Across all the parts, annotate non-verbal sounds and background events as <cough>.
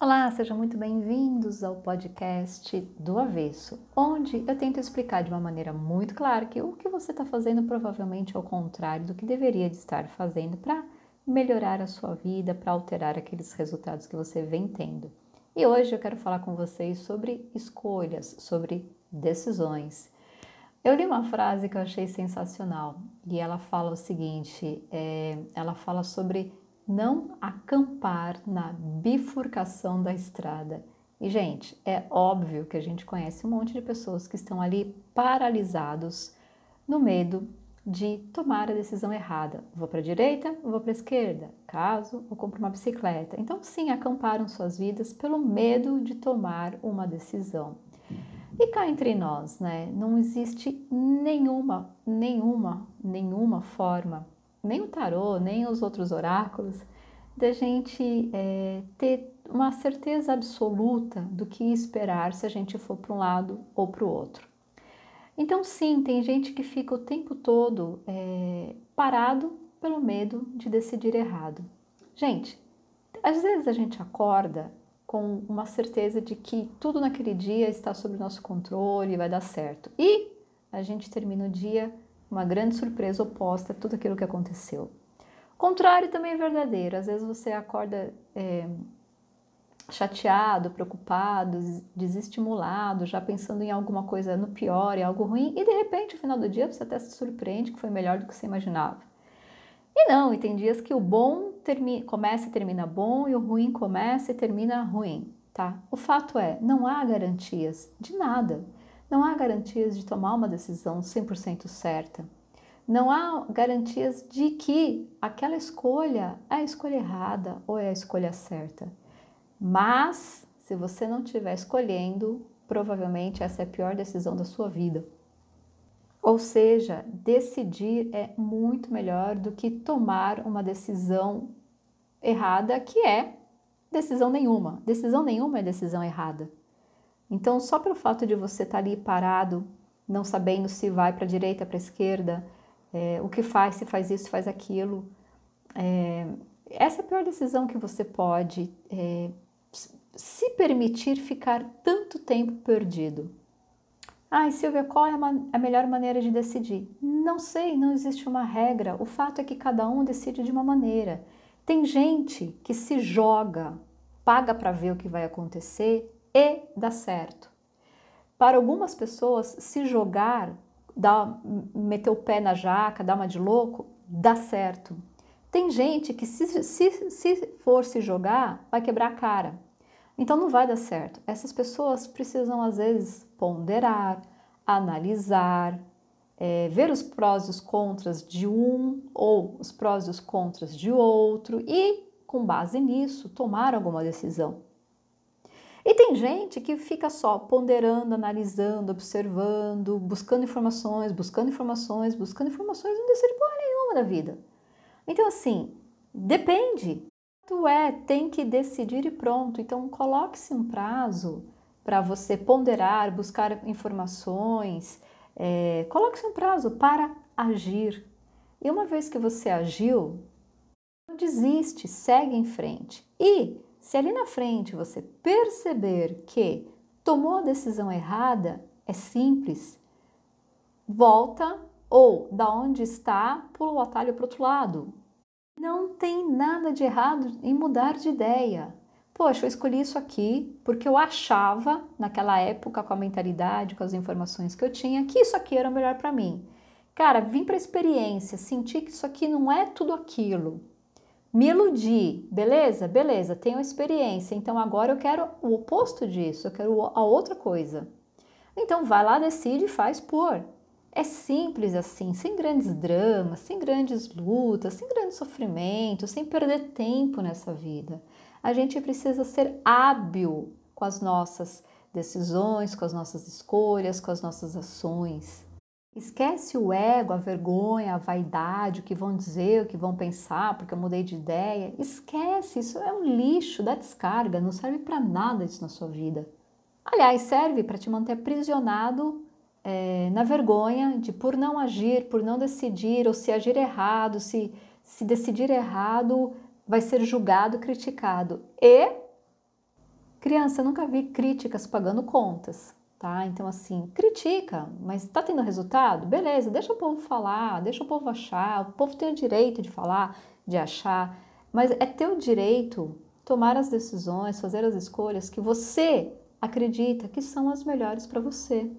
Olá, sejam muito bem-vindos ao podcast do Avesso, onde eu tento explicar de uma maneira muito clara que o que você está fazendo provavelmente é o contrário do que deveria de estar fazendo para melhorar a sua vida, para alterar aqueles resultados que você vem tendo. E hoje eu quero falar com vocês sobre escolhas, sobre decisões. Eu li uma frase que eu achei sensacional e ela fala o seguinte: é, ela fala sobre não acampar na bifurcação da estrada. E, gente, é óbvio que a gente conhece um monte de pessoas que estão ali paralisados no medo de tomar a decisão errada. Vou para a direita, vou para a esquerda, caso ou compro uma bicicleta. Então, sim, acamparam suas vidas pelo medo de tomar uma decisão. E cá entre nós, né, não existe nenhuma, nenhuma, nenhuma forma nem o tarô, nem os outros oráculos, da gente é, ter uma certeza absoluta do que esperar se a gente for para um lado ou para o outro. Então, sim, tem gente que fica o tempo todo é, parado pelo medo de decidir errado. Gente, às vezes a gente acorda com uma certeza de que tudo naquele dia está sob nosso controle e vai dar certo. E a gente termina o dia uma grande surpresa oposta a tudo aquilo que aconteceu. O contrário também é verdadeiro. Às vezes você acorda é, chateado, preocupado, desestimulado, já pensando em alguma coisa no pior, em algo ruim, e de repente, no final do dia, você até se surpreende que foi melhor do que você imaginava. E não, e tem dias que o bom começa e termina bom, e o ruim começa e termina ruim, tá? O fato é, não há garantias de nada. Não há garantias de tomar uma decisão 100% certa. Não há garantias de que aquela escolha é a escolha errada ou é a escolha certa. Mas, se você não estiver escolhendo, provavelmente essa é a pior decisão da sua vida. Ou seja, decidir é muito melhor do que tomar uma decisão errada, que é decisão nenhuma. Decisão nenhuma é decisão errada. Então, só pelo fato de você estar tá ali parado, não sabendo se vai para a direita, para a esquerda, é, o que faz, se faz isso, se faz aquilo, é, essa é a pior decisão que você pode é, se permitir ficar tanto tempo perdido. Ai, Silvia, qual é a melhor maneira de decidir? Não sei, não existe uma regra. O fato é que cada um decide de uma maneira. Tem gente que se joga, paga para ver o que vai acontecer e dá certo. Para algumas pessoas, se jogar, meter o pé na jaca, dar uma de louco, dá certo. Tem gente que, se, se, se for se jogar, vai quebrar a cara. Então não vai dar certo. Essas pessoas precisam, às vezes, ponderar, analisar, é, ver os prós e os contras de um ou os prós e os contras de outro e, com base nisso, tomar alguma decisão. E tem gente que fica só ponderando, analisando, observando, buscando informações, buscando informações, buscando informações e não decide porra nenhuma da vida. Então, assim, depende. Tu é, tem que decidir e pronto. Então, coloque-se um prazo para você ponderar, buscar informações. É, coloque-se um prazo para agir. E uma vez que você agiu, desiste, segue em frente. E se ali na frente você perceber que tomou a decisão errada, é simples. Volta ou da onde está, pula o atalho para o outro lado. Não tem nada de errado em mudar de ideia. Poxa, eu escolhi isso aqui porque eu achava, naquela época, com a mentalidade, com as informações que eu tinha, que isso aqui era o melhor para mim. Cara, vim para a experiência, senti que isso aqui não é tudo aquilo. Me iludi, beleza? Beleza, tenho experiência, então agora eu quero o oposto disso, eu quero a outra coisa. Então vai lá, decide e faz por. É simples assim, sem grandes dramas, sem grandes lutas, sem grande sofrimento, sem perder tempo nessa vida. A gente precisa ser hábil com as nossas decisões, com as nossas escolhas, com as nossas ações. Esquece o ego, a vergonha, a vaidade, o que vão dizer, o que vão pensar, porque eu mudei de ideia. Esquece, isso é um lixo, dá descarga, não serve para nada isso na sua vida. Aliás, serve para te manter aprisionado é, na vergonha de por não agir, por não decidir, ou se agir errado, se, se decidir errado, vai ser julgado, criticado. E Criança, nunca vi críticas pagando contas, tá? Então, assim, critica, mas tá tendo resultado? Beleza, deixa o povo falar, deixa o povo achar, o povo tem o direito de falar, de achar, mas é teu direito tomar as decisões, fazer as escolhas que você acredita que são as melhores para você.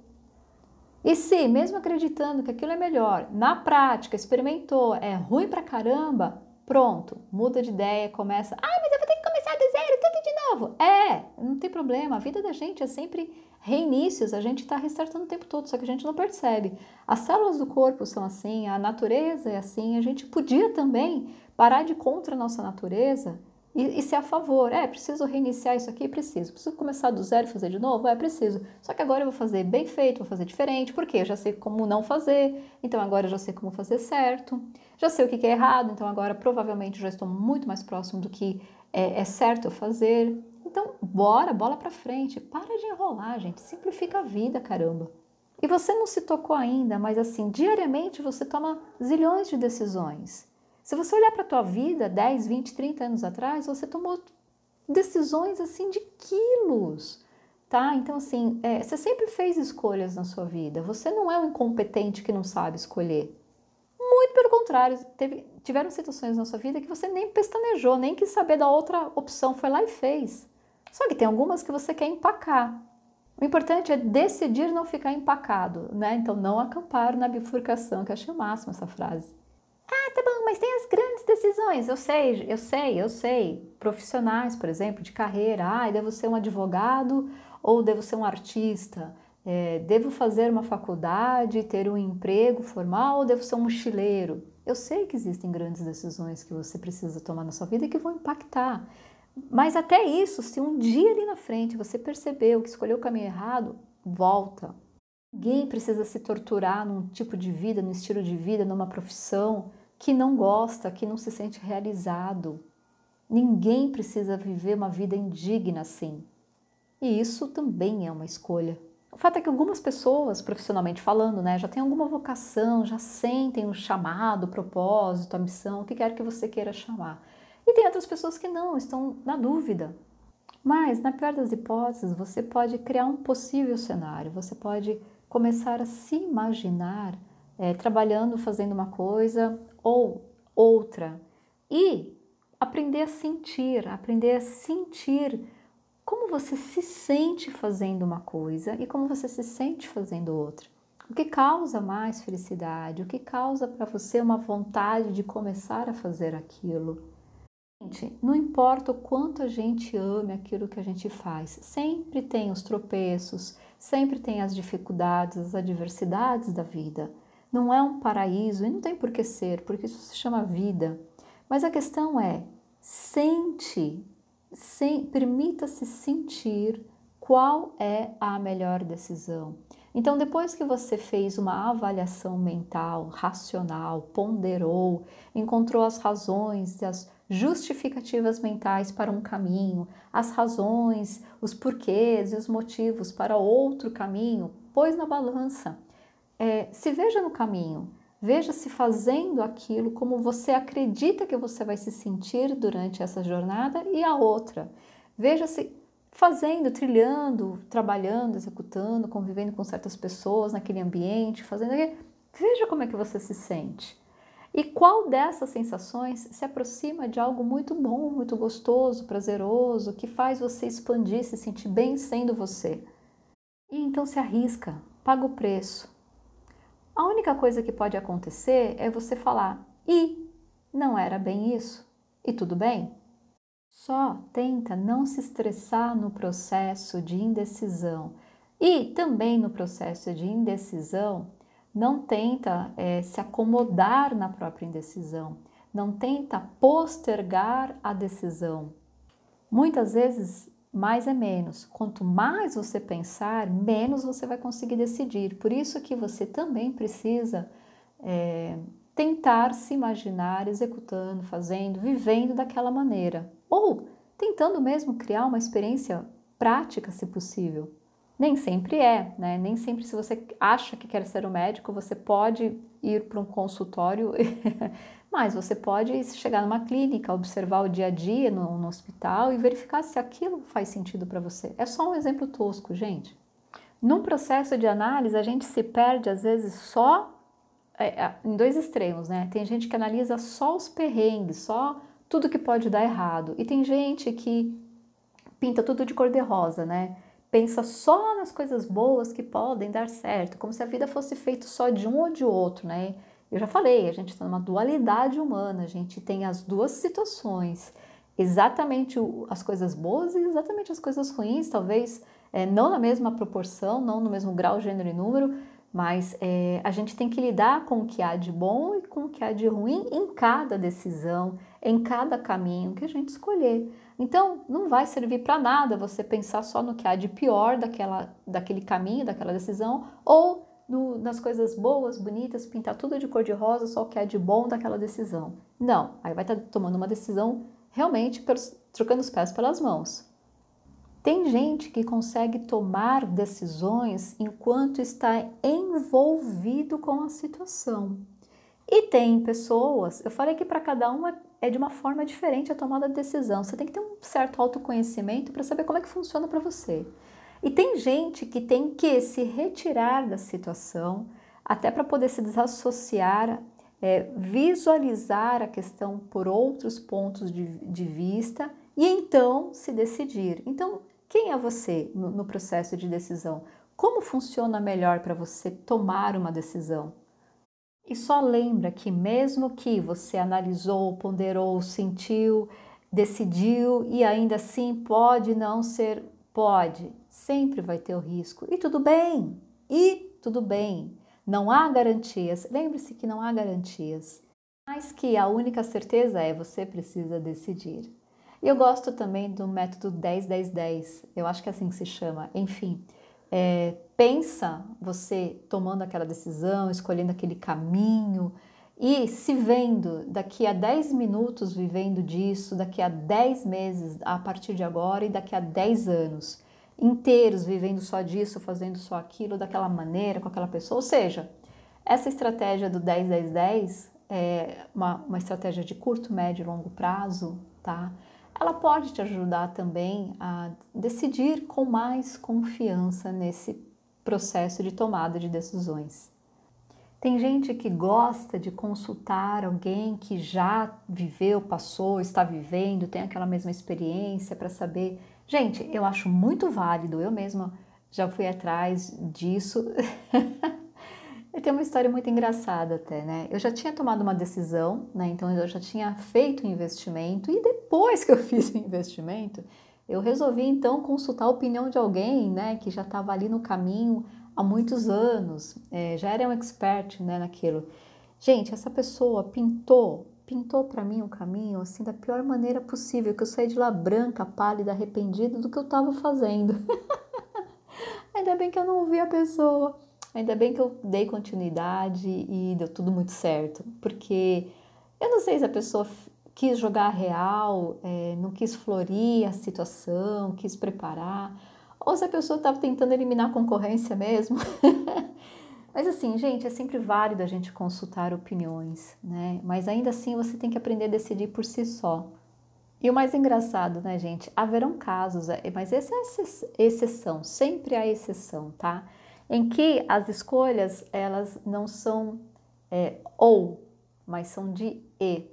E se, mesmo acreditando que aquilo é melhor, na prática, experimentou, é ruim pra caramba, pronto, muda de ideia, começa, ai, mas eu vou ter que começar do zero, tudo de novo. É, não tem problema, a vida da gente é sempre reinícios, a gente está restartando o tempo todo, só que a gente não percebe. As células do corpo são assim, a natureza é assim, a gente podia também parar de contra a nossa natureza e, e ser a favor. É, preciso reiniciar isso aqui? Preciso. Preciso começar do zero e fazer de novo? É, preciso. Só que agora eu vou fazer bem feito, vou fazer diferente, porque eu já sei como não fazer, então agora eu já sei como fazer certo. Já sei o que é errado, então agora provavelmente já estou muito mais próximo do que é, é certo eu fazer. Então, bora, bola para frente. Para de enrolar, gente. Simplifica a vida, caramba. E você não se tocou ainda, mas assim, diariamente você toma zilhões de decisões. Se você olhar para a tua vida 10, 20, 30 anos atrás, você tomou decisões assim de quilos, tá? Então assim, é, você sempre fez escolhas na sua vida. Você não é um incompetente que não sabe escolher. Muito pelo contrário, teve, tiveram situações na sua vida que você nem pestanejou, nem quis saber da outra opção, foi lá e fez. Só que tem algumas que você quer empacar. O importante é decidir não ficar empacado, né? Então não acampar na bifurcação, que eu achei o máximo essa frase. Ah, tá bom, mas tem as grandes decisões. Eu sei, eu sei, eu sei. Profissionais, por exemplo, de carreira. Ah, devo ser um advogado ou devo ser um artista? É, devo fazer uma faculdade, ter um emprego formal ou devo ser um mochileiro? Eu sei que existem grandes decisões que você precisa tomar na sua vida e que vão impactar. Mas até isso, se um dia ali na frente você percebeu que escolheu o caminho errado, volta. Ninguém precisa se torturar num tipo de vida, num estilo de vida, numa profissão que não gosta, que não se sente realizado. Ninguém precisa viver uma vida indigna assim. E isso também é uma escolha. O fato é que algumas pessoas, profissionalmente falando, né, já têm alguma vocação, já sentem o chamado, o propósito, a missão, o que quer que você queira chamar. E tem outras pessoas que não, estão na dúvida. Mas, na pior das hipóteses, você pode criar um possível cenário, você pode começar a se imaginar é, trabalhando, fazendo uma coisa ou outra e aprender a sentir, aprender a sentir como você se sente fazendo uma coisa e como você se sente fazendo outra. O que causa mais felicidade? O que causa para você uma vontade de começar a fazer aquilo? Gente, não importa o quanto a gente ame aquilo que a gente faz, sempre tem os tropeços, sempre tem as dificuldades, as adversidades da vida não é um paraíso e não tem por que ser, porque isso se chama vida. Mas a questão é: sente, sem, permita-se sentir qual é a melhor decisão. Então, depois que você fez uma avaliação mental, racional, ponderou, encontrou as razões e as justificativas mentais para um caminho, as razões, os porquês e os motivos para outro caminho, pôs na balança é, se veja no caminho, veja-se fazendo aquilo como você acredita que você vai se sentir durante essa jornada e a outra. Veja-se fazendo, trilhando, trabalhando, executando, convivendo com certas pessoas naquele ambiente, fazendo. Veja como é que você se sente. E qual dessas sensações se aproxima de algo muito bom, muito gostoso, prazeroso, que faz você expandir, se sentir bem sendo você? E então se arrisca, paga o preço, a única coisa que pode acontecer é você falar: e não era bem isso? E tudo bem? Só tenta não se estressar no processo de indecisão. E também no processo de indecisão, não tenta é, se acomodar na própria indecisão, não tenta postergar a decisão. Muitas vezes mais é menos. Quanto mais você pensar, menos você vai conseguir decidir. Por isso que você também precisa é, tentar se imaginar executando, fazendo, vivendo daquela maneira. Ou tentando mesmo criar uma experiência prática, se possível. Nem sempre é, né? Nem sempre, se você acha que quer ser um médico, você pode ir para um consultório <laughs> Mas você pode chegar numa clínica, observar o dia a dia no, no hospital e verificar se aquilo faz sentido para você. É só um exemplo tosco, gente. Num processo de análise, a gente se perde às vezes só é, é, em dois extremos, né? Tem gente que analisa só os perrengues, só tudo que pode dar errado. E tem gente que pinta tudo de cor-de-rosa, né? Pensa só nas coisas boas que podem dar certo, como se a vida fosse feita só de um ou de outro, né? Eu já falei, a gente está numa dualidade humana, a gente tem as duas situações, exatamente as coisas boas e exatamente as coisas ruins, talvez é, não na mesma proporção, não no mesmo grau, gênero e número, mas é, a gente tem que lidar com o que há de bom e com o que há de ruim em cada decisão, em cada caminho que a gente escolher. Então, não vai servir para nada você pensar só no que há de pior daquela, daquele caminho, daquela decisão, ou no, nas coisas boas, bonitas, pintar tudo de cor de rosa, só o que há de bom daquela decisão. Não, aí vai estar tá tomando uma decisão realmente trocando os pés pelas mãos. Tem gente que consegue tomar decisões enquanto está envolvido com a situação. E tem pessoas, eu falei que para cada uma é de uma forma diferente a tomada de decisão. Você tem que ter um certo autoconhecimento para saber como é que funciona para você. E tem gente que tem que se retirar da situação até para poder se desassociar, é, visualizar a questão por outros pontos de, de vista e então se decidir. Então, quem é você no, no processo de decisão? Como funciona melhor para você tomar uma decisão? E só lembra que, mesmo que você analisou, ponderou, sentiu, decidiu e ainda assim pode não ser, pode, sempre vai ter o risco. E tudo bem, e tudo bem. Não há garantias. Lembre-se que não há garantias. Mas que a única certeza é você precisa decidir. E eu gosto também do método 10-10-10, eu acho que é assim que se chama. Enfim, é, pensa você tomando aquela decisão, escolhendo aquele caminho e se vendo daqui a 10 minutos vivendo disso, daqui a 10 meses a partir de agora e daqui a 10 anos inteiros vivendo só disso, fazendo só aquilo, daquela maneira, com aquela pessoa. Ou seja, essa estratégia do 10-10-10 é uma, uma estratégia de curto, médio e longo prazo, tá? Ela pode te ajudar também a decidir com mais confiança nesse processo de tomada de decisões. Tem gente que gosta de consultar alguém que já viveu, passou, está vivendo, tem aquela mesma experiência para saber. Gente, eu acho muito válido, eu mesma já fui atrás disso. <laughs> E tem uma história muito engraçada até, né? Eu já tinha tomado uma decisão, né? Então eu já tinha feito o um investimento e depois que eu <laughs> fiz o investimento, eu resolvi então consultar a opinião de alguém, né? Que já estava ali no caminho há muitos anos, é, já era um expert, né? Naquilo. Gente, essa pessoa pintou, pintou para mim o um caminho assim da pior maneira possível, que eu saí de lá branca, pálida, arrependida do que eu estava fazendo. <laughs> Ainda bem que eu não ouvi a pessoa. Ainda bem que eu dei continuidade e deu tudo muito certo, porque eu não sei se a pessoa quis jogar real, é, não quis florir a situação, quis preparar, ou se a pessoa estava tentando eliminar a concorrência mesmo. <laughs> Mas assim, gente, é sempre válido a gente consultar opiniões, né? Mas ainda assim você tem que aprender a decidir por si só. E o mais engraçado, né, gente? Haverão casos, é, mas essa é exceção, sempre há exceção, tá? Em que as escolhas elas não são é, ou, mas são de e.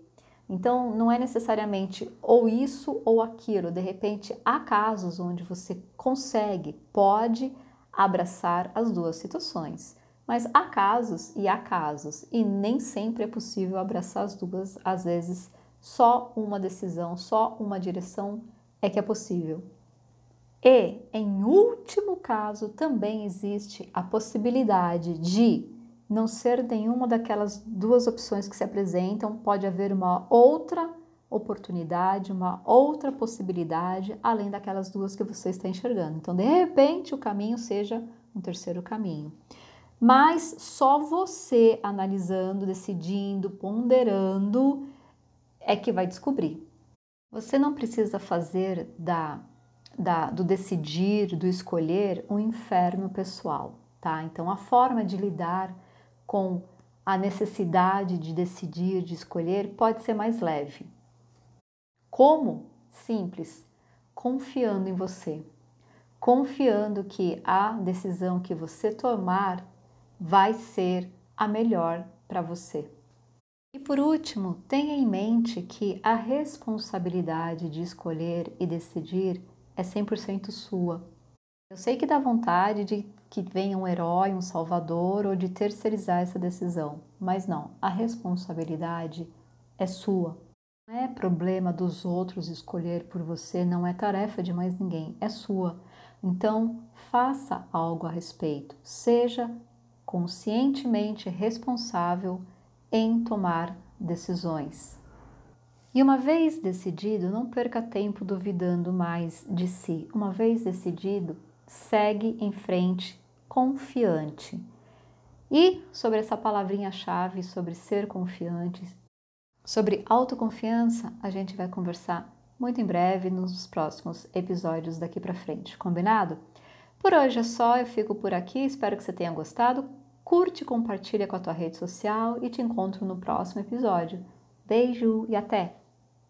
Então não é necessariamente ou isso ou aquilo. De repente há casos onde você consegue, pode abraçar as duas situações. Mas há casos e há casos, e nem sempre é possível abraçar as duas, às vezes só uma decisão, só uma direção é que é possível. E, em último caso, também existe a possibilidade de não ser nenhuma daquelas duas opções que se apresentam, pode haver uma outra oportunidade, uma outra possibilidade, além daquelas duas que você está enxergando. Então, de repente, o caminho seja um terceiro caminho. Mas só você analisando, decidindo, ponderando é que vai descobrir. Você não precisa fazer da da, do decidir, do escolher, um inferno pessoal, tá? Então, a forma de lidar com a necessidade de decidir, de escolher, pode ser mais leve. Como? Simples, confiando em você. Confiando que a decisão que você tomar vai ser a melhor para você. E por último, tenha em mente que a responsabilidade de escolher e decidir é 100% sua. Eu sei que dá vontade de que venha um herói, um salvador ou de terceirizar essa decisão, mas não, a responsabilidade é sua. Não é problema dos outros escolher por você, não é tarefa de mais ninguém, é sua. Então, faça algo a respeito, seja conscientemente responsável em tomar decisões. E uma vez decidido, não perca tempo duvidando mais de si. Uma vez decidido, segue em frente confiante. E sobre essa palavrinha-chave, sobre ser confiante, sobre autoconfiança, a gente vai conversar muito em breve nos próximos episódios daqui para frente, combinado? Por hoje é só, eu fico por aqui, espero que você tenha gostado. Curte, compartilha com a tua rede social e te encontro no próximo episódio. Beijo e até!